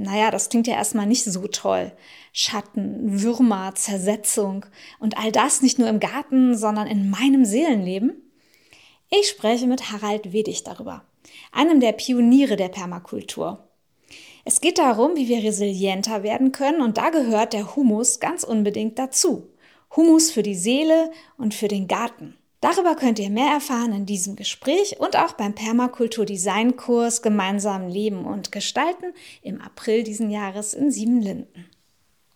Naja, das klingt ja erstmal nicht so toll. Schatten, Würmer, Zersetzung und all das nicht nur im Garten, sondern in meinem Seelenleben. Ich spreche mit Harald Wedig darüber, einem der Pioniere der Permakultur. Es geht darum, wie wir resilienter werden können und da gehört der Humus ganz unbedingt dazu. Humus für die Seele und für den Garten. Darüber könnt ihr mehr erfahren in diesem Gespräch und auch beim Permakultur-Design-Kurs Gemeinsam Leben und Gestalten im April diesen Jahres in Siebenlinden.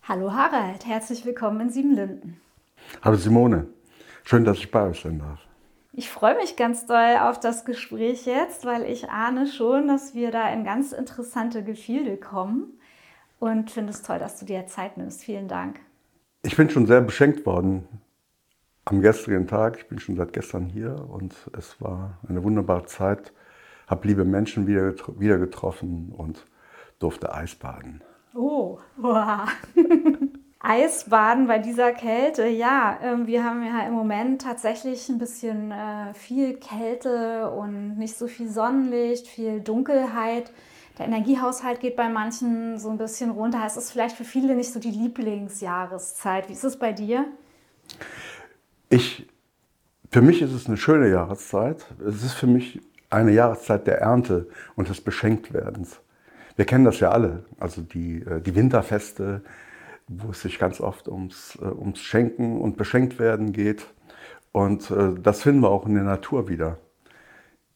Hallo Harald, herzlich willkommen in Siebenlinden. Hallo Simone, schön, dass ich bei euch sein darf. Ich freue mich ganz doll auf das Gespräch jetzt, weil ich ahne schon, dass wir da in ganz interessante Gefilde kommen und finde es toll, dass du dir Zeit nimmst. Vielen Dank. Ich bin schon sehr beschenkt worden am gestrigen Tag. Ich bin schon seit gestern hier und es war eine wunderbare Zeit. Habe liebe Menschen wieder, wieder getroffen und durfte Eisbaden. Oh, wow. Eisbaden bei dieser Kälte, ja, ähm, wir haben ja im Moment tatsächlich ein bisschen äh, viel Kälte und nicht so viel Sonnenlicht, viel Dunkelheit. Der Energiehaushalt geht bei manchen so ein bisschen runter. Es ist vielleicht für viele nicht so die Lieblingsjahreszeit. Wie ist es bei dir? Ich, für mich ist es eine schöne Jahreszeit. Es ist für mich eine Jahreszeit der Ernte und des Beschenktwerdens. Wir kennen das ja alle, also die, äh, die Winterfeste, wo es sich ganz oft ums, äh, ums Schenken und Beschenktwerden geht. Und äh, das finden wir auch in der Natur wieder.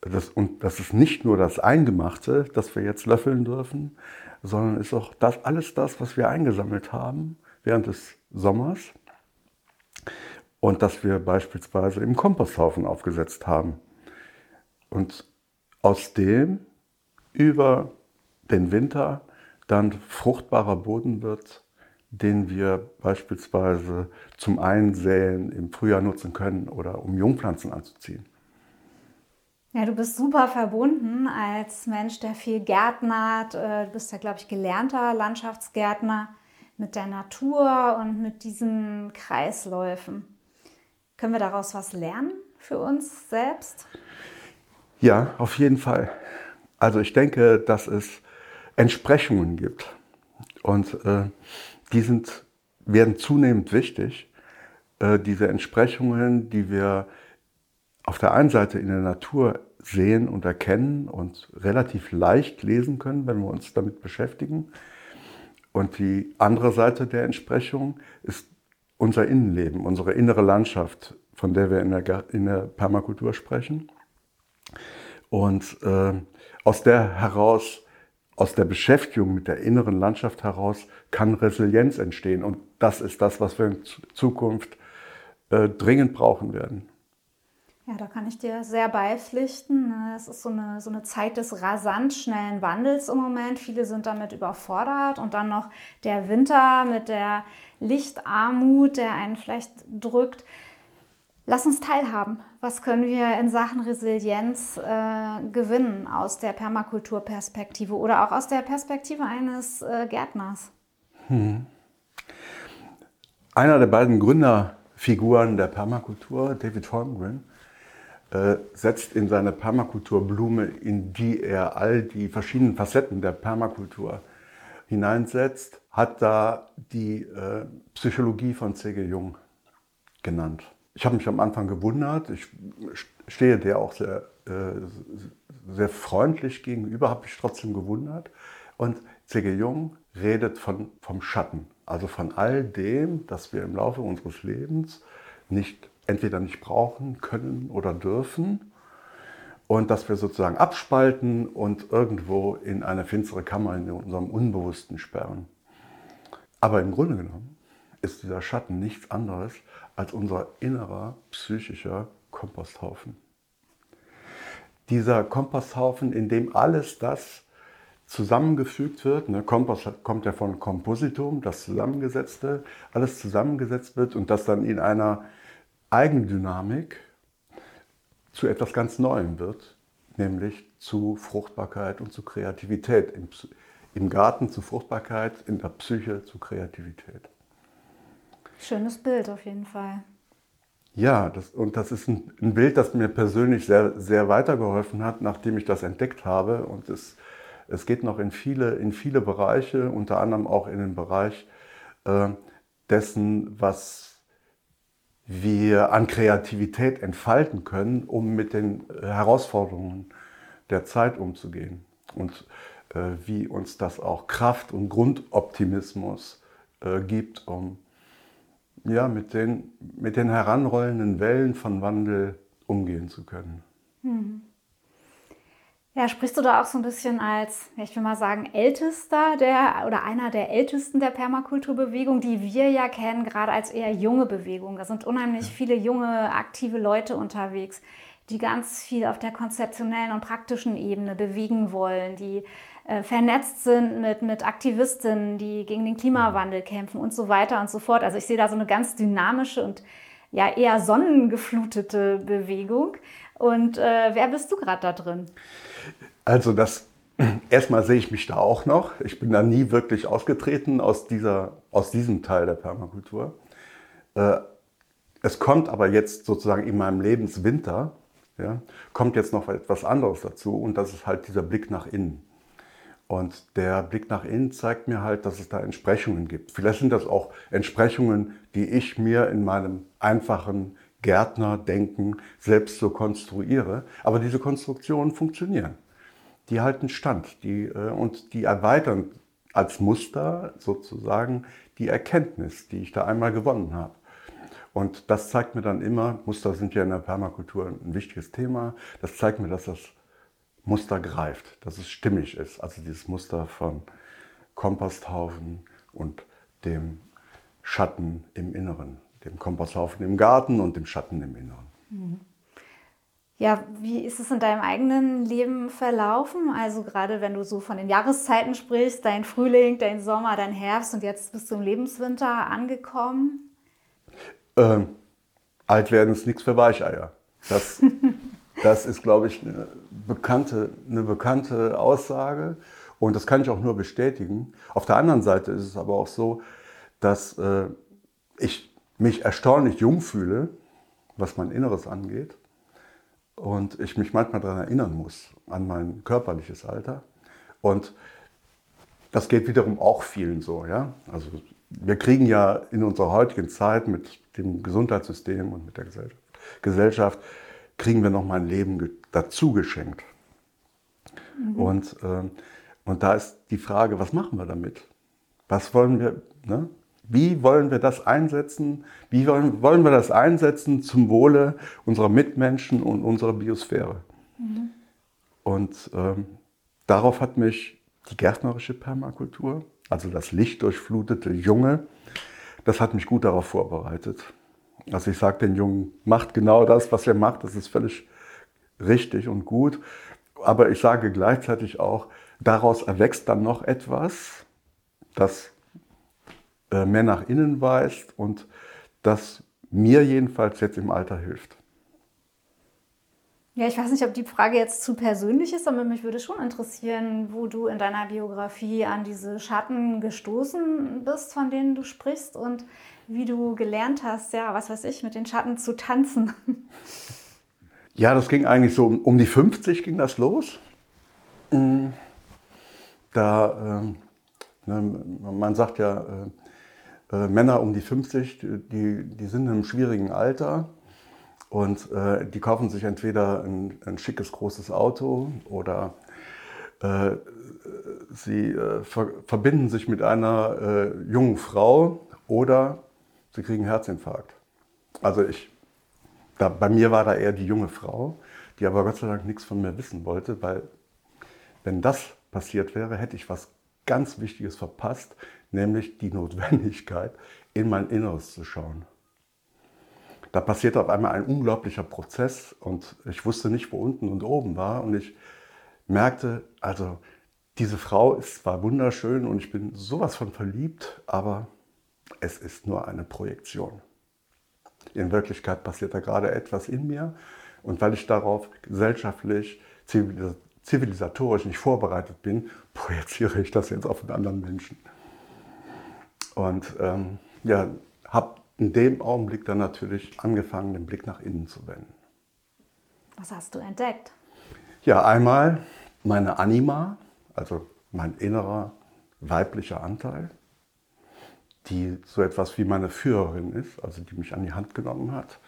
Das, und das ist nicht nur das Eingemachte, das wir jetzt löffeln dürfen, sondern ist auch das, alles das, was wir eingesammelt haben während des Sommers und das wir beispielsweise im Komposthaufen aufgesetzt haben. Und aus dem über den Winter dann fruchtbarer Boden wird, den wir beispielsweise zum Einsäen im Frühjahr nutzen können oder um Jungpflanzen anzuziehen. Ja, du bist super verbunden als Mensch, der viel gärtnert. Äh, du bist ja, glaube ich, gelernter Landschaftsgärtner mit der Natur und mit diesen Kreisläufen. Können wir daraus was lernen für uns selbst? Ja, auf jeden Fall. Also ich denke, dass es Entsprechungen gibt. Und äh, die sind, werden zunehmend wichtig. Äh, diese Entsprechungen, die wir auf der einen Seite in der Natur sehen und erkennen und relativ leicht lesen können, wenn wir uns damit beschäftigen. Und die andere Seite der Entsprechung ist unser Innenleben, unsere innere Landschaft, von der wir in der, in der Permakultur sprechen. Und äh, aus der heraus, aus der Beschäftigung mit der inneren Landschaft heraus, kann Resilienz entstehen. Und das ist das, was wir in Zukunft äh, dringend brauchen werden. Ja, da kann ich dir sehr beipflichten. Es ist so eine, so eine Zeit des rasant schnellen Wandels im Moment. Viele sind damit überfordert. Und dann noch der Winter mit der Lichtarmut, der einen vielleicht drückt. Lass uns teilhaben. Was können wir in Sachen Resilienz äh, gewinnen aus der Permakulturperspektive oder auch aus der Perspektive eines äh, Gärtners? Hm. Einer der beiden Gründerfiguren der Permakultur, David Holmgren, setzt in seine Permakulturblume, in die er all die verschiedenen Facetten der Permakultur hineinsetzt, hat da die äh, Psychologie von C.G. Jung genannt. Ich habe mich am Anfang gewundert, ich stehe der auch sehr, äh, sehr freundlich gegenüber, habe mich trotzdem gewundert. Und C.G. Jung redet von, vom Schatten, also von all dem, das wir im Laufe unseres Lebens nicht, entweder nicht brauchen können oder dürfen und dass wir sozusagen abspalten und irgendwo in eine finstere Kammer in unserem Unbewussten sperren. Aber im Grunde genommen ist dieser Schatten nichts anderes als unser innerer psychischer Komposthaufen. Dieser Komposthaufen, in dem alles das zusammengefügt wird. Ne? Kompost kommt ja von Kompositum, das Zusammengesetzte, alles zusammengesetzt wird und das dann in einer Eigendynamik zu etwas ganz Neuem wird, nämlich zu Fruchtbarkeit und zu Kreativität. Im, Im Garten zu Fruchtbarkeit, in der Psyche zu Kreativität. Schönes Bild auf jeden Fall. Ja, das, und das ist ein, ein, Bild, das mir persönlich sehr, sehr weitergeholfen hat, nachdem ich das entdeckt habe. Und es, es geht noch in viele, in viele Bereiche, unter anderem auch in den Bereich äh, dessen, was wir an Kreativität entfalten können, um mit den Herausforderungen der Zeit umzugehen. Und äh, wie uns das auch Kraft und Grundoptimismus äh, gibt, um ja, mit, den, mit den heranrollenden Wellen von Wandel umgehen zu können. Hm. Ja, sprichst du da auch so ein bisschen als, ich will mal sagen, ältester der oder einer der ältesten der Permakulturbewegung, die wir ja kennen, gerade als eher junge Bewegung. Da sind unheimlich viele junge, aktive Leute unterwegs, die ganz viel auf der konzeptionellen und praktischen Ebene bewegen wollen, die äh, vernetzt sind mit, mit Aktivistinnen, die gegen den Klimawandel kämpfen und so weiter und so fort. Also ich sehe da so eine ganz dynamische und ja eher sonnengeflutete Bewegung. Und äh, wer bist du gerade da drin? Also das erstmal sehe ich mich da auch noch. Ich bin da nie wirklich ausgetreten aus, dieser, aus diesem Teil der Permakultur. Äh, es kommt aber jetzt sozusagen in meinem Lebenswinter, ja, kommt jetzt noch etwas anderes dazu und das ist halt dieser Blick nach innen. Und der Blick nach innen zeigt mir halt, dass es da Entsprechungen gibt. Vielleicht sind das auch Entsprechungen, die ich mir in meinem einfachen Gärtnerdenken selbst so konstruiere. Aber diese Konstruktionen funktionieren. Die halten stand die, äh, und die erweitern als Muster sozusagen die Erkenntnis, die ich da einmal gewonnen habe. Und das zeigt mir dann immer, Muster sind ja in der Permakultur ein wichtiges Thema, das zeigt mir, dass das Muster greift, dass es stimmig ist. Also dieses Muster von Komposthaufen und dem Schatten im Inneren, dem Komposthaufen im Garten und dem Schatten im Inneren. Mhm. Ja, wie ist es in deinem eigenen Leben verlaufen? Also gerade wenn du so von den Jahreszeiten sprichst, dein Frühling, dein Sommer, dein Herbst und jetzt bist du im Lebenswinter angekommen? Ähm, alt werden ist nichts für Weicheier. Das, Das ist, glaube ich, eine bekannte, eine bekannte Aussage und das kann ich auch nur bestätigen. Auf der anderen Seite ist es aber auch so, dass äh, ich mich erstaunlich jung fühle, was mein Inneres angeht und ich mich manchmal daran erinnern muss, an mein körperliches Alter. Und das geht wiederum auch vielen so. Ja? Also wir kriegen ja in unserer heutigen Zeit mit dem Gesundheitssystem und mit der Gesellschaft, kriegen wir noch mal ein Leben dazu geschenkt. Mhm. Und, äh, und da ist die Frage, was machen wir damit? Was wollen wir, ne? Wie wollen wir das einsetzen? Wie wollen, wollen wir das einsetzen zum Wohle unserer Mitmenschen und unserer Biosphäre? Mhm. Und ähm, darauf hat mich die gärtnerische Permakultur, also das lichtdurchflutete Junge, das hat mich gut darauf vorbereitet. Also ich sage den Jungen, macht genau das, was ihr macht, das ist völlig richtig und gut. Aber ich sage gleichzeitig auch, daraus erwächst dann noch etwas, das mehr nach innen weist und das mir jedenfalls jetzt im Alter hilft. Ja, ich weiß nicht, ob die Frage jetzt zu persönlich ist, aber mich würde schon interessieren, wo du in deiner Biografie an diese Schatten gestoßen bist, von denen du sprichst und wie du gelernt hast, ja, was weiß ich, mit den Schatten zu tanzen. Ja, das ging eigentlich so um die 50 ging das los. Mm. Da, äh, man sagt ja, äh, äh, Männer um die 50, die, die sind in einem schwierigen Alter und äh, die kaufen sich entweder ein, ein schickes großes Auto oder äh, sie äh, ver verbinden sich mit einer jungen Frau oder sie kriegen Herzinfarkt. Also ich, da, bei mir war da eher die junge Frau, die aber Gott sei Dank nichts von mir wissen wollte, weil wenn das passiert wäre, hätte ich was ganz Wichtiges verpasst, nämlich die Notwendigkeit, in mein Inneres zu schauen. Da passierte auf einmal ein unglaublicher Prozess und ich wusste nicht, wo unten und oben war und ich merkte, also diese Frau ist zwar wunderschön und ich bin sowas von verliebt, aber es ist nur eine Projektion. In Wirklichkeit passiert da gerade etwas in mir und weil ich darauf gesellschaftlich, zivilisatorisch nicht vorbereitet bin, projiziere ich das jetzt auf einen anderen Menschen. Und ähm, ja, habe in dem Augenblick dann natürlich angefangen, den Blick nach innen zu wenden. Was hast du entdeckt? Ja, einmal meine Anima, also mein innerer weiblicher Anteil, die so etwas wie meine Führerin ist, also die mich an die Hand genommen hat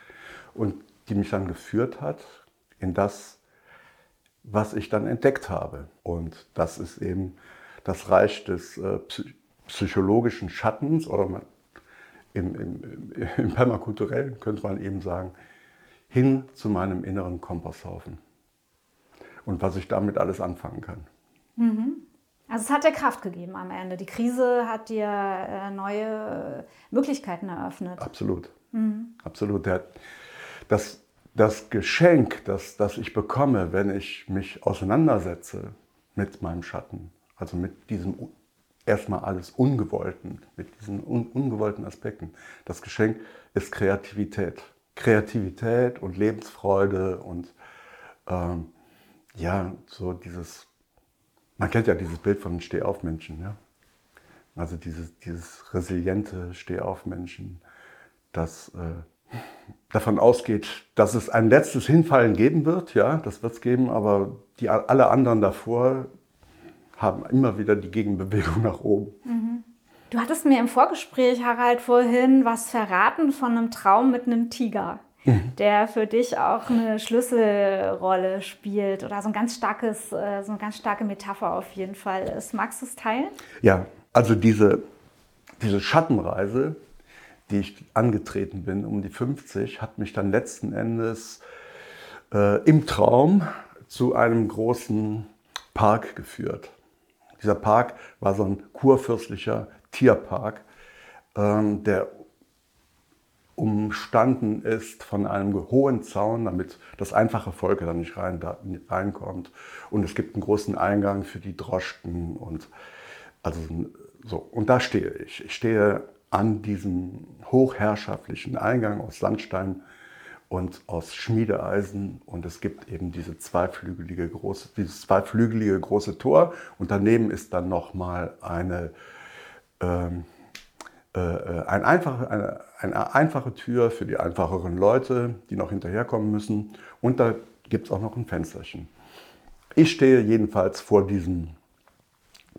und die mich dann geführt hat in das, was ich dann entdeckt habe. Und das ist eben das Reich des äh, psychologischen Schattens oder man, im, im, im Permakulturellen könnte man eben sagen, hin zu meinem inneren Kompasshaufen und was ich damit alles anfangen kann. Mhm. Also es hat dir Kraft gegeben am Ende. Die Krise hat dir äh, neue Möglichkeiten eröffnet. Absolut. Mhm. Absolut. Das, das Geschenk, das, das ich bekomme, wenn ich mich auseinandersetze mit meinem Schatten, also mit diesem erstmal alles Ungewollten, mit diesen un ungewollten Aspekten, das Geschenk ist Kreativität. Kreativität und Lebensfreude und ähm, ja, so dieses man kennt ja dieses Bild von Stehaufmenschen. Ja? Also dieses, dieses resiliente Stehaufmenschen, das äh, davon ausgeht, dass es ein letztes Hinfallen geben wird. Ja, das wird es geben, aber die, alle anderen davor haben immer wieder die Gegenbewegung nach oben. Mhm. Du hattest mir im Vorgespräch, Harald, vorhin was verraten von einem Traum mit einem Tiger. Mhm. der für dich auch eine Schlüsselrolle spielt oder so ein ganz starkes, äh, so eine ganz starke Metapher auf jeden Fall ist. Magst du es teilen? Ja, also diese, diese Schattenreise, die ich angetreten bin um die 50, hat mich dann letzten Endes äh, im Traum zu einem großen Park geführt. Dieser Park war so ein kurfürstlicher Tierpark, ähm, der umstanden ist von einem hohen Zaun, damit das einfache Volk da nicht rein, da, reinkommt. Und es gibt einen großen Eingang für die Droschken und also so. Und da stehe ich. Ich stehe an diesem hochherrschaftlichen Eingang aus Sandstein und aus Schmiedeeisen und es gibt eben diese zweiflügelige große, dieses zweiflügelige große Tor und daneben ist dann noch mal eine ähm, äh, äh, ein einfache, eine, eine einfache Tür für die einfacheren Leute, die noch hinterherkommen müssen. Und da gibt es auch noch ein Fensterchen. Ich stehe jedenfalls vor diesem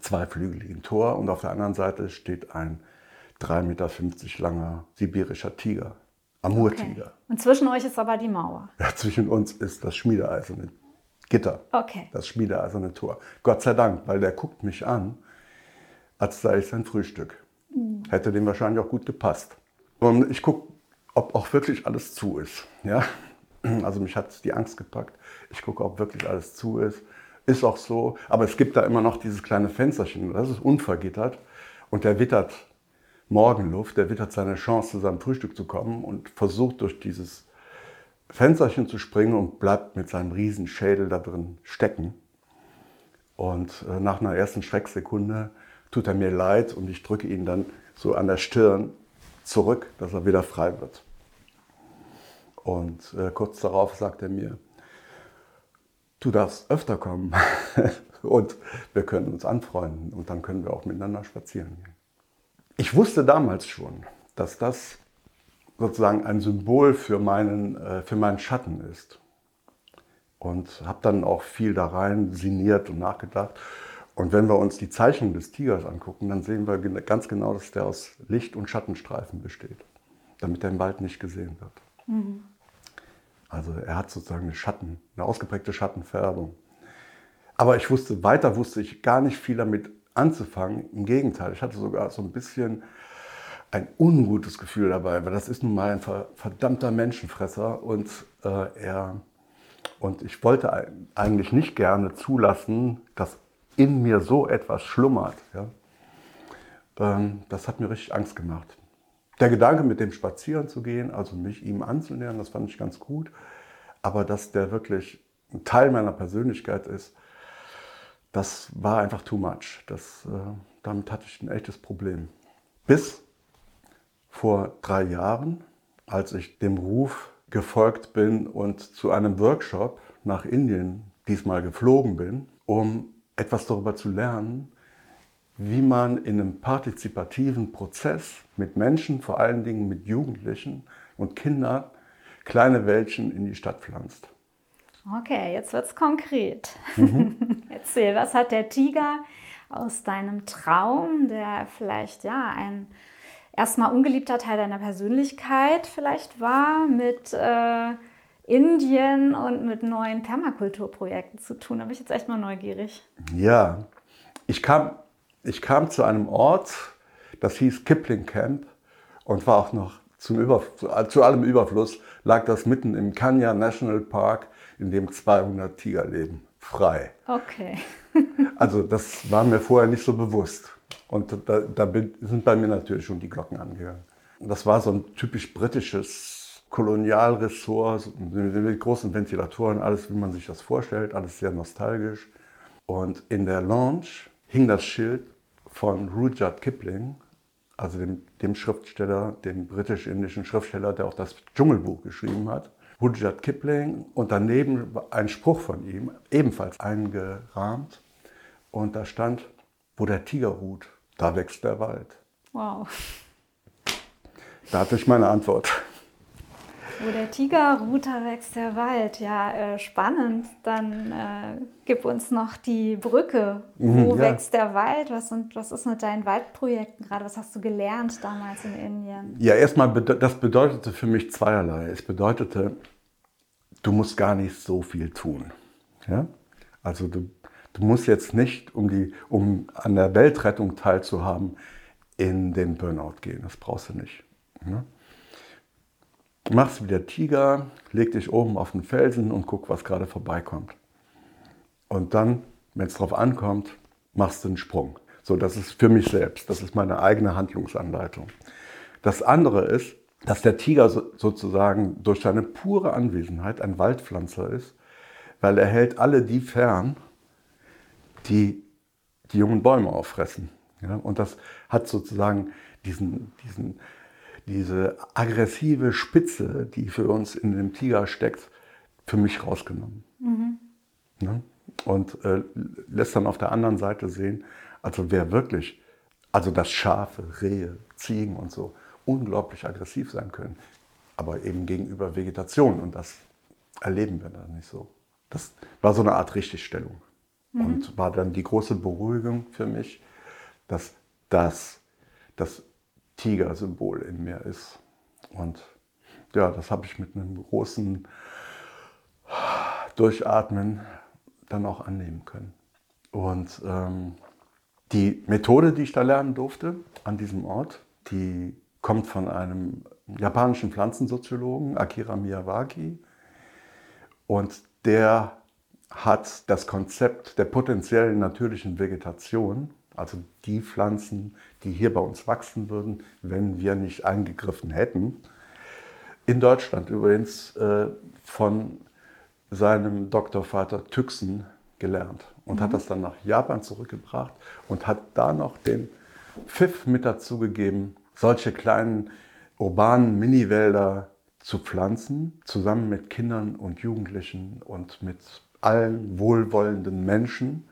zweiflügeligen Tor und auf der anderen Seite steht ein 3,50 Meter langer sibirischer Tiger, Amurtiger. Okay. Und zwischen euch ist aber die Mauer. Ja, zwischen uns ist das schmiedeeiserne Gitter, okay. das schmiedeeiserne Tor. Gott sei Dank, weil der guckt mich an, als sei ich sein Frühstück. Hätte dem wahrscheinlich auch gut gepasst. Und ich gucke, ob auch wirklich alles zu ist. Ja? Also mich hat die Angst gepackt. Ich gucke, ob wirklich alles zu ist. Ist auch so. Aber es gibt da immer noch dieses kleine Fensterchen. Das ist unvergittert. Und der wittert Morgenluft. Der wittert seine Chance, zu seinem Frühstück zu kommen und versucht durch dieses Fensterchen zu springen und bleibt mit seinem riesen Schädel da drin stecken. Und äh, nach einer ersten Schrecksekunde tut er mir leid und ich drücke ihn dann so an der Stirn zurück, dass er wieder frei wird. Und äh, kurz darauf sagt er mir, du darfst öfter kommen und wir können uns anfreunden und dann können wir auch miteinander spazieren gehen. Ich wusste damals schon, dass das sozusagen ein Symbol für meinen, äh, für meinen Schatten ist. Und habe dann auch viel da rein sinniert und nachgedacht. Und wenn wir uns die Zeichnung des Tigers angucken, dann sehen wir ganz genau, dass der aus Licht- und Schattenstreifen besteht, damit er im Wald nicht gesehen wird. Mhm. Also er hat sozusagen eine Schatten, eine ausgeprägte Schattenfärbung. Aber ich wusste, weiter wusste ich gar nicht viel damit anzufangen. Im Gegenteil, ich hatte sogar so ein bisschen ein ungutes Gefühl dabei, weil das ist nun mal ein verdammter Menschenfresser und äh, er und ich wollte eigentlich nicht gerne zulassen, dass in mir so etwas schlummert. Ja? Ähm, das hat mir richtig Angst gemacht. Der Gedanke, mit dem spazieren zu gehen, also mich ihm anzunähern, das fand ich ganz gut. Aber dass der wirklich ein Teil meiner Persönlichkeit ist, das war einfach too much. Das, äh, damit hatte ich ein echtes Problem. Bis vor drei Jahren, als ich dem Ruf gefolgt bin und zu einem Workshop nach Indien diesmal geflogen bin, um etwas darüber zu lernen, wie man in einem partizipativen Prozess mit Menschen, vor allen Dingen mit Jugendlichen und Kindern, kleine Wäldchen in die Stadt pflanzt. Okay, jetzt wird es konkret. Mhm. Erzähl, was hat der Tiger aus deinem Traum, der vielleicht ja ein erstmal ungeliebter Teil deiner Persönlichkeit vielleicht war, mit äh, Indien und mit neuen Permakulturprojekten zu tun? Da bin ich jetzt echt mal neugierig. Ja, ich kam, ich kam zu einem Ort, das hieß Kipling Camp und war auch noch zum Über, zu allem Überfluss, lag das mitten im Kanya National Park, in dem 200 Tiger leben, frei. Okay. also das war mir vorher nicht so bewusst. Und da, da sind bei mir natürlich schon die Glocken angegangen. Das war so ein typisch britisches Kolonialressort mit großen Ventilatoren, alles wie man sich das vorstellt, alles sehr nostalgisch. Und in der Lounge hing das Schild von Rudyard Kipling, also dem, dem Schriftsteller, dem britisch-indischen Schriftsteller, der auch das Dschungelbuch geschrieben hat. Rudyard Kipling und daneben ein Spruch von ihm, ebenfalls eingerahmt. Und da stand, wo der Tiger ruht, da wächst der Wald. Wow. Da hatte ich meine Antwort. Wo der Tiger ruht, da wächst der Wald. Ja, äh, spannend. Dann äh, gib uns noch die Brücke. Mhm, Wo ja. wächst der Wald? Was, sind, was ist mit deinen Waldprojekten gerade? Was hast du gelernt damals in Indien? Ja, erstmal, das bedeutete für mich zweierlei. Es bedeutete, du musst gar nicht so viel tun. Ja? Also du Du musst jetzt nicht, um, die, um an der Weltrettung teilzuhaben, in den Burnout gehen. Das brauchst du nicht. Ne? Machst wie der Tiger, leg dich oben auf den Felsen und guck, was gerade vorbeikommt. Und dann, wenn es drauf ankommt, machst du einen Sprung. So, das ist für mich selbst. Das ist meine eigene Handlungsanleitung. Das andere ist, dass der Tiger sozusagen durch seine pure Anwesenheit ein Waldpflanzer ist, weil er hält alle die fern, die die jungen Bäume auffressen. Ja? Und das hat sozusagen diesen, diesen, diese aggressive Spitze, die für uns in dem Tiger steckt, für mich rausgenommen. Mhm. Ja? Und äh, lässt dann auf der anderen Seite sehen, also wer wirklich, also dass Schafe, Rehe, Ziegen und so unglaublich aggressiv sein können, aber eben gegenüber Vegetation und das erleben wir dann nicht so. Das war so eine Art Richtigstellung. Mhm. Und war dann die große Beruhigung für mich, dass das das Tiger-Symbol in mir ist. Und ja, das habe ich mit einem großen Durchatmen dann auch annehmen können. Und ähm, die Methode, die ich da lernen durfte an diesem Ort, die kommt von einem japanischen Pflanzensoziologen, Akira Miyawaki. Und der hat das Konzept der potenziellen natürlichen Vegetation, also die Pflanzen, die hier bei uns wachsen würden, wenn wir nicht eingegriffen hätten, in Deutschland übrigens äh, von seinem Doktorvater Tüxen gelernt und mhm. hat das dann nach Japan zurückgebracht und hat da noch den Pfiff mit dazu gegeben, solche kleinen urbanen Miniwälder zu pflanzen, zusammen mit Kindern und Jugendlichen und mit allen wohlwollenden Menschen,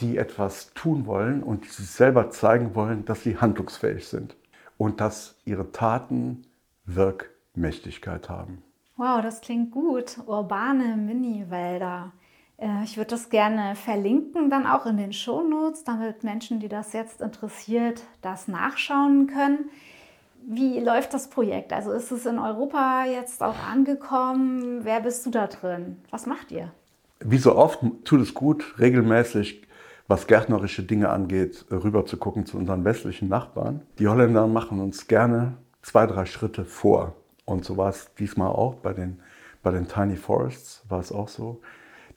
die etwas tun wollen und die sich selber zeigen wollen, dass sie handlungsfähig sind und dass ihre Taten Wirkmächtigkeit haben. Wow, das klingt gut. Urbane Mini-Wälder. Äh, ich würde das gerne verlinken, dann auch in den Shownotes, damit Menschen, die das jetzt interessiert, das nachschauen können. Wie läuft das Projekt? Also ist es in Europa jetzt auch angekommen? Wer bist du da drin? Was macht ihr? wie so oft tut es gut, regelmäßig, was gärtnerische Dinge angeht, rüber zu gucken zu unseren westlichen Nachbarn. Die Holländer machen uns gerne zwei, drei Schritte vor. Und so war es diesmal auch bei den, bei den Tiny Forests, war es auch so.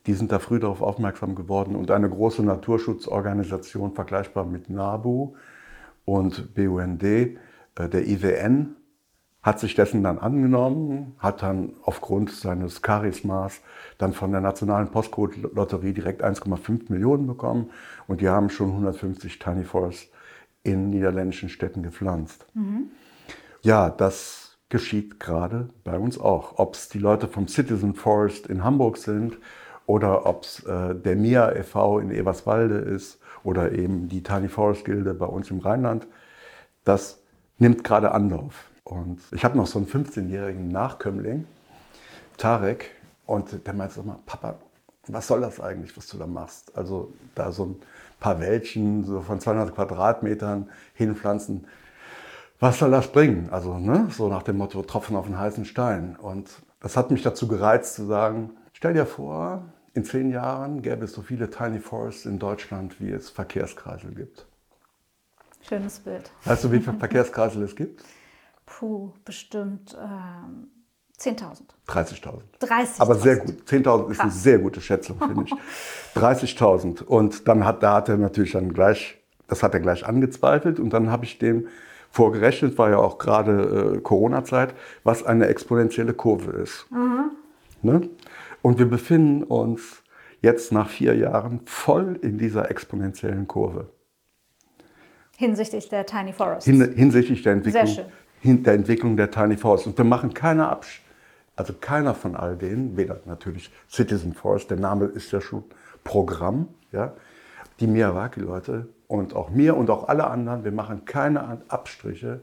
Die sind da früh darauf aufmerksam geworden und eine große Naturschutzorganisation, vergleichbar mit NABU und BUND, äh, der IWN, hat sich dessen dann angenommen, hat dann aufgrund seines Charismas dann von der Nationalen Postcode-Lotterie direkt 1,5 Millionen bekommen und die haben schon 150 Tiny Forests in niederländischen Städten gepflanzt. Mhm. Ja, das geschieht gerade bei uns auch. Ob es die Leute vom Citizen Forest in Hamburg sind oder ob es äh, der MIA e.V. in Eberswalde ist oder eben die Tiny Forest Gilde bei uns im Rheinland, das nimmt gerade Anlauf. Und ich habe noch so einen 15-jährigen Nachkömmling, Tarek, und der meint so mal, Papa, was soll das eigentlich, was du da machst? Also da so ein paar Wäldchen so von 200 Quadratmetern hinpflanzen. Was soll das bringen? Also ne, so nach dem Motto Tropfen auf den heißen Stein. Und das hat mich dazu gereizt zu sagen, stell dir vor, in zehn Jahren gäbe es so viele Tiny Forests in Deutschland, wie es Verkehrskreisel gibt. Schönes Bild. Weißt du, wie viele Verkehrskreisel es gibt? Puh, bestimmt ähm, 10.000. 30.000. 30 Aber sehr gut. 10.000 ist eine sehr gute Schätzung, finde ich. 30.000. Und dann hat, da hat er natürlich dann gleich, das hat er gleich angezweifelt. Und dann habe ich dem vorgerechnet, war ja auch gerade äh, Corona-Zeit, was eine exponentielle Kurve ist. Mhm. Ne? Und wir befinden uns jetzt nach vier Jahren voll in dieser exponentiellen Kurve. Hinsichtlich der Tiny Forests. Hin, hinsichtlich der Entwicklung, der Entwicklung der Tiny Forests. Und wir machen keine Absch also keiner von all denen, weder natürlich Citizen Forest, der Name ist ja schon Programm, ja, die Miyawaki-Leute und auch mir und auch alle anderen, wir machen keine Abstriche,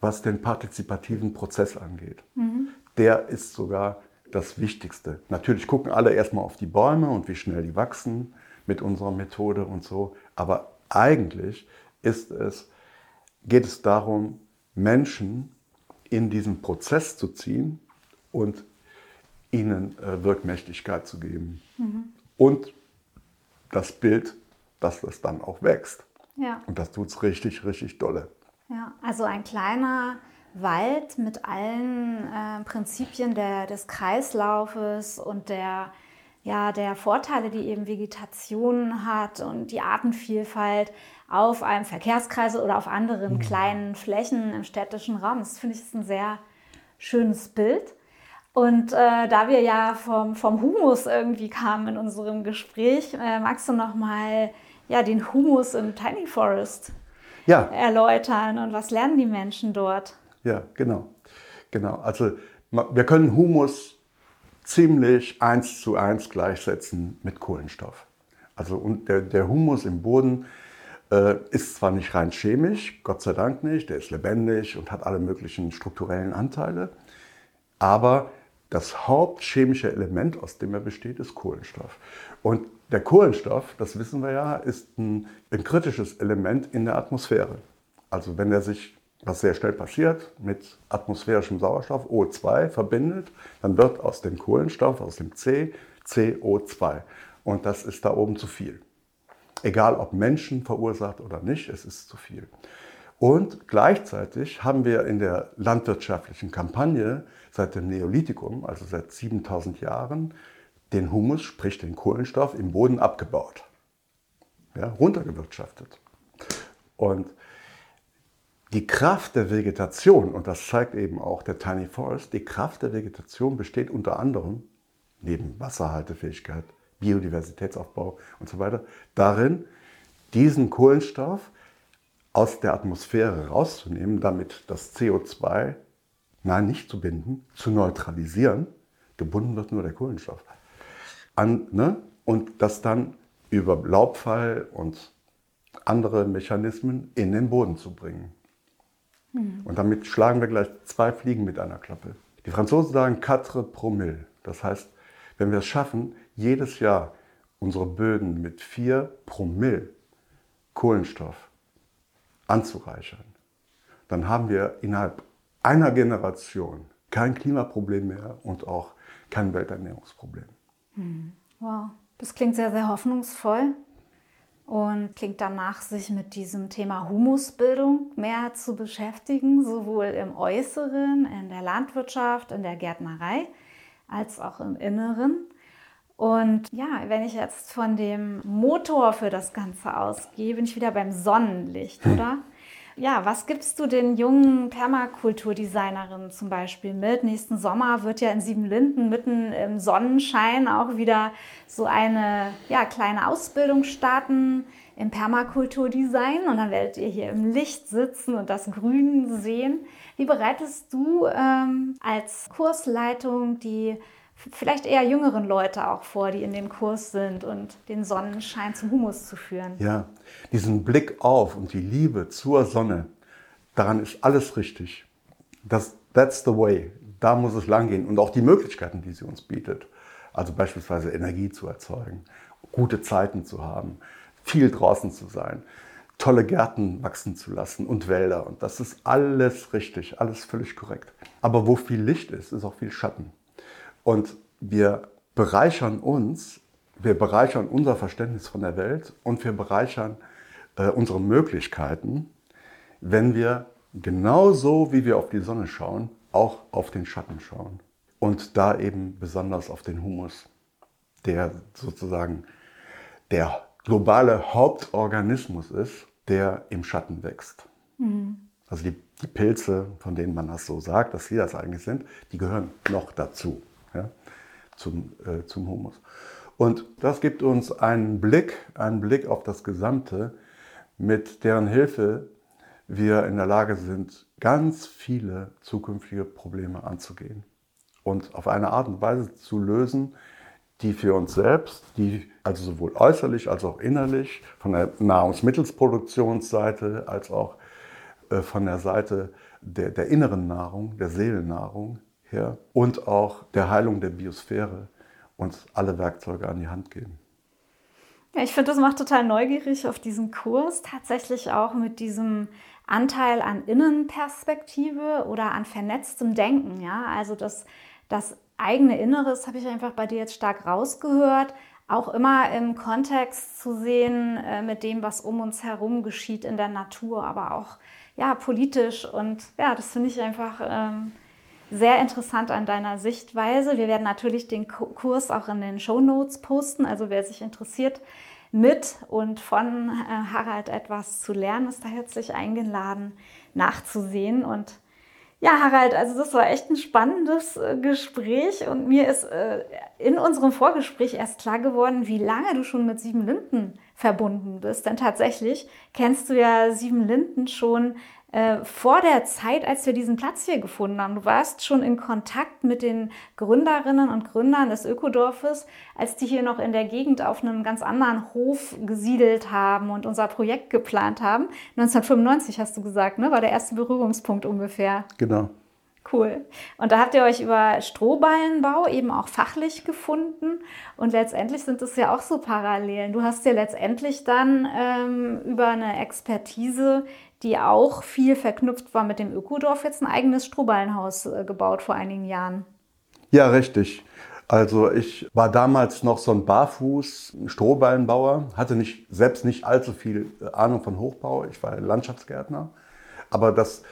was den partizipativen Prozess angeht. Mhm. Der ist sogar das Wichtigste. Natürlich gucken alle erstmal auf die Bäume und wie schnell die wachsen mit unserer Methode und so, aber eigentlich ist es, geht es darum, Menschen in diesen Prozess zu ziehen und ihnen äh, Wirkmächtigkeit zu geben. Mhm. Und das Bild, dass das dann auch wächst. Ja. Und das tut es richtig, richtig dolle. Ja, also ein kleiner Wald mit allen äh, Prinzipien der, des Kreislaufes und der, ja, der Vorteile, die eben Vegetation hat und die Artenvielfalt auf einem Verkehrskreisel oder auf anderen mhm. kleinen Flächen im städtischen Raum. Das finde ich ist ein sehr schönes Bild. Und äh, da wir ja vom, vom Humus irgendwie kamen in unserem Gespräch, äh, magst du noch mal ja, den Humus im Tiny Forest ja. erläutern und was lernen die Menschen dort? Ja, genau. Genau. Also wir können Humus ziemlich eins zu eins gleichsetzen mit Kohlenstoff. Also und der, der Humus im Boden ist zwar nicht rein chemisch, Gott sei Dank nicht, der ist lebendig und hat alle möglichen strukturellen Anteile, aber das hauptchemische Element, aus dem er besteht, ist Kohlenstoff. Und der Kohlenstoff, das wissen wir ja, ist ein, ein kritisches Element in der Atmosphäre. Also wenn er sich, was sehr schnell passiert, mit atmosphärischem Sauerstoff O2 verbindet, dann wird aus dem Kohlenstoff, aus dem C, CO2. Und das ist da oben zu viel. Egal ob Menschen verursacht oder nicht, es ist zu viel. Und gleichzeitig haben wir in der landwirtschaftlichen Kampagne seit dem Neolithikum, also seit 7000 Jahren, den Humus, sprich den Kohlenstoff, im Boden abgebaut, ja, runtergewirtschaftet. Und die Kraft der Vegetation, und das zeigt eben auch der Tiny Forest, die Kraft der Vegetation besteht unter anderem, neben Wasserhaltefähigkeit, Biodiversitätsaufbau und so weiter, darin, diesen Kohlenstoff aus der Atmosphäre rauszunehmen, damit das CO2 nein, nicht zu binden, zu neutralisieren. Gebunden wird nur der Kohlenstoff. An, ne? Und das dann über Laubfall und andere Mechanismen in den Boden zu bringen. Mhm. Und damit schlagen wir gleich zwei Fliegen mit einer Klappe. Die Franzosen sagen quatre promille. Das heißt, wenn wir es schaffen, jedes Jahr unsere Böden mit vier Promille Kohlenstoff anzureichern, dann haben wir innerhalb einer Generation kein Klimaproblem mehr und auch kein Welternährungsproblem. Hm. Wow, das klingt sehr, sehr hoffnungsvoll und klingt danach, sich mit diesem Thema Humusbildung mehr zu beschäftigen, sowohl im Äußeren, in der Landwirtschaft, in der Gärtnerei, als auch im Inneren. Und ja, wenn ich jetzt von dem Motor für das Ganze ausgehe, bin ich wieder beim Sonnenlicht, oder? ja, was gibst du den jungen Permakulturdesignerinnen zum Beispiel mit? Nächsten Sommer wird ja in Siebenlinden mitten im Sonnenschein auch wieder so eine ja, kleine Ausbildung starten im Permakulturdesign und dann werdet ihr hier im Licht sitzen und das Grün sehen. Wie bereitest du ähm, als Kursleitung die vielleicht eher jüngeren Leute auch vor, die in dem Kurs sind und den Sonnenschein zum Humus zu führen. Ja, diesen Blick auf und die Liebe zur Sonne, daran ist alles richtig. Das, that's the way. Da muss es langgehen und auch die Möglichkeiten, die sie uns bietet. Also beispielsweise Energie zu erzeugen, gute Zeiten zu haben, viel draußen zu sein, tolle Gärten wachsen zu lassen und Wälder. Und das ist alles richtig, alles völlig korrekt. Aber wo viel Licht ist, ist auch viel Schatten. Und wir bereichern uns, wir bereichern unser Verständnis von der Welt und wir bereichern äh, unsere Möglichkeiten, wenn wir genauso wie wir auf die Sonne schauen, auch auf den Schatten schauen. Und da eben besonders auf den Humus, der sozusagen der globale Hauptorganismus ist, der im Schatten wächst. Mhm. Also die, die Pilze, von denen man das so sagt, dass sie das eigentlich sind, die gehören noch dazu ja, zum, äh, zum Humus. Und das gibt uns einen Blick, einen Blick auf das Gesamte, mit deren Hilfe wir in der Lage sind, ganz viele zukünftige Probleme anzugehen und auf eine Art und Weise zu lösen, die für uns selbst, die also sowohl äußerlich als auch innerlich, von der Nahrungsmittelsproduktionsseite als auch äh, von der Seite der, der inneren Nahrung, der Seelennahrung, her und auch der Heilung der Biosphäre uns alle Werkzeuge an die Hand geben. Ja, ich finde, das macht total neugierig auf diesen Kurs, tatsächlich auch mit diesem Anteil an Innenperspektive oder an vernetztem Denken. Ja, also das, das eigene Inneres habe ich einfach bei dir jetzt stark rausgehört, auch immer im Kontext zu sehen äh, mit dem, was um uns herum geschieht in der Natur, aber auch ja politisch und ja, das finde ich einfach ähm, sehr interessant an deiner Sichtweise. Wir werden natürlich den Kurs auch in den Show Notes posten. Also wer sich interessiert, mit und von äh, Harald etwas zu lernen, ist da herzlich eingeladen, nachzusehen. Und ja, Harald, also das war echt ein spannendes äh, Gespräch und mir ist äh, in unserem Vorgespräch erst klar geworden, wie lange du schon mit Sieben Linden verbunden bist. Denn tatsächlich kennst du ja Sieben Linden schon äh, vor der Zeit, als wir diesen Platz hier gefunden haben. Du warst schon in Kontakt mit den Gründerinnen und Gründern des Ökodorfes, als die hier noch in der Gegend auf einem ganz anderen Hof gesiedelt haben und unser Projekt geplant haben. 1995 hast du gesagt, ne? war der erste Berührungspunkt ungefähr. Genau. Cool. Und da habt ihr euch über Strohballenbau eben auch fachlich gefunden. Und letztendlich sind es ja auch so Parallelen. Du hast ja letztendlich dann ähm, über eine Expertise die auch viel verknüpft war mit dem Ökodorf, jetzt ein eigenes Strohballenhaus äh, gebaut vor einigen Jahren. Ja, richtig. Also ich war damals noch so ein Barfuß Strohballenbauer, hatte nicht, selbst nicht allzu viel äh, Ahnung von Hochbau. Ich war Landschaftsgärtner. Aber das,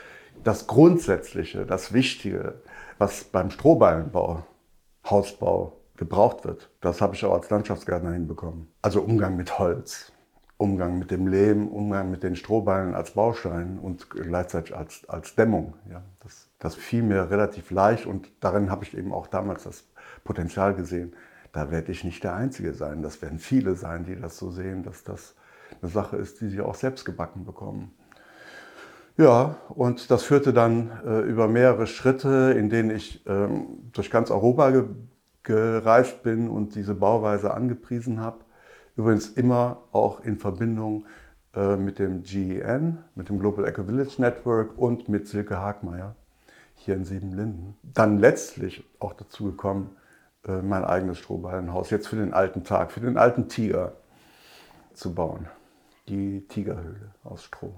das Grundsätzliche, das Wichtige, was beim Strohballenbau, Hausbau gebraucht wird, das habe ich auch als Landschaftsgärtner hinbekommen. Also Umgang mit Holz, Umgang mit dem Lehm, Umgang mit den Strohballen als Baustein und gleichzeitig als, als Dämmung. Ja, das, das fiel mir relativ leicht und darin habe ich eben auch damals das Potenzial gesehen. Da werde ich nicht der Einzige sein. Das werden viele sein, die das so sehen, dass das eine Sache ist, die sie auch selbst gebacken bekommen. Ja, und das führte dann äh, über mehrere Schritte, in denen ich ähm, durch ganz Europa ge gereist bin und diese Bauweise angepriesen habe. Übrigens immer auch in Verbindung äh, mit dem GEN, mit dem Global Eco Village Network und mit Silke Hagmeier hier in Siebenlinden. Dann letztlich auch dazu gekommen, äh, mein eigenes Strohballenhaus jetzt für den alten Tag, für den alten Tiger zu bauen. Die Tigerhöhle aus Stroh.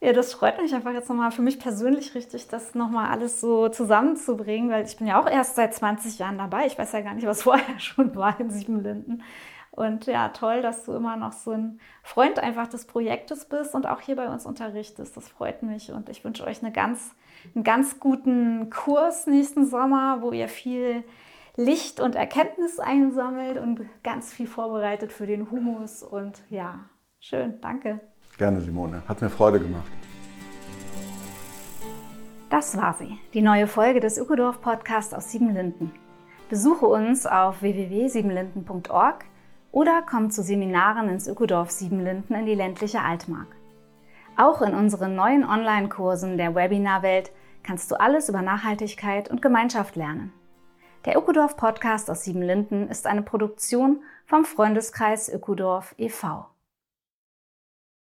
Ja, das freut mich einfach jetzt nochmal für mich persönlich richtig, das nochmal alles so zusammenzubringen, weil ich bin ja auch erst seit 20 Jahren dabei. Ich weiß ja gar nicht, was vorher schon war in Siebenlinden. Und ja, toll, dass du immer noch so ein Freund einfach des Projektes bist und auch hier bei uns unterrichtest. Das freut mich und ich wünsche euch eine ganz, einen ganz guten Kurs nächsten Sommer, wo ihr viel Licht und Erkenntnis einsammelt und ganz viel vorbereitet für den Humus. Und ja, schön, danke. Gerne, Simone. Hat mir Freude gemacht. Das war sie, die neue Folge des Ökodorf Podcasts aus Siebenlinden. Besuche uns auf www.siebenlinden.org oder komm zu Seminaren ins Ökodorf Siebenlinden in die ländliche Altmark. Auch in unseren neuen Online-Kursen der Webinarwelt kannst du alles über Nachhaltigkeit und Gemeinschaft lernen. Der Ökodorf Podcast aus Siebenlinden ist eine Produktion vom Freundeskreis Ökodorf e.V.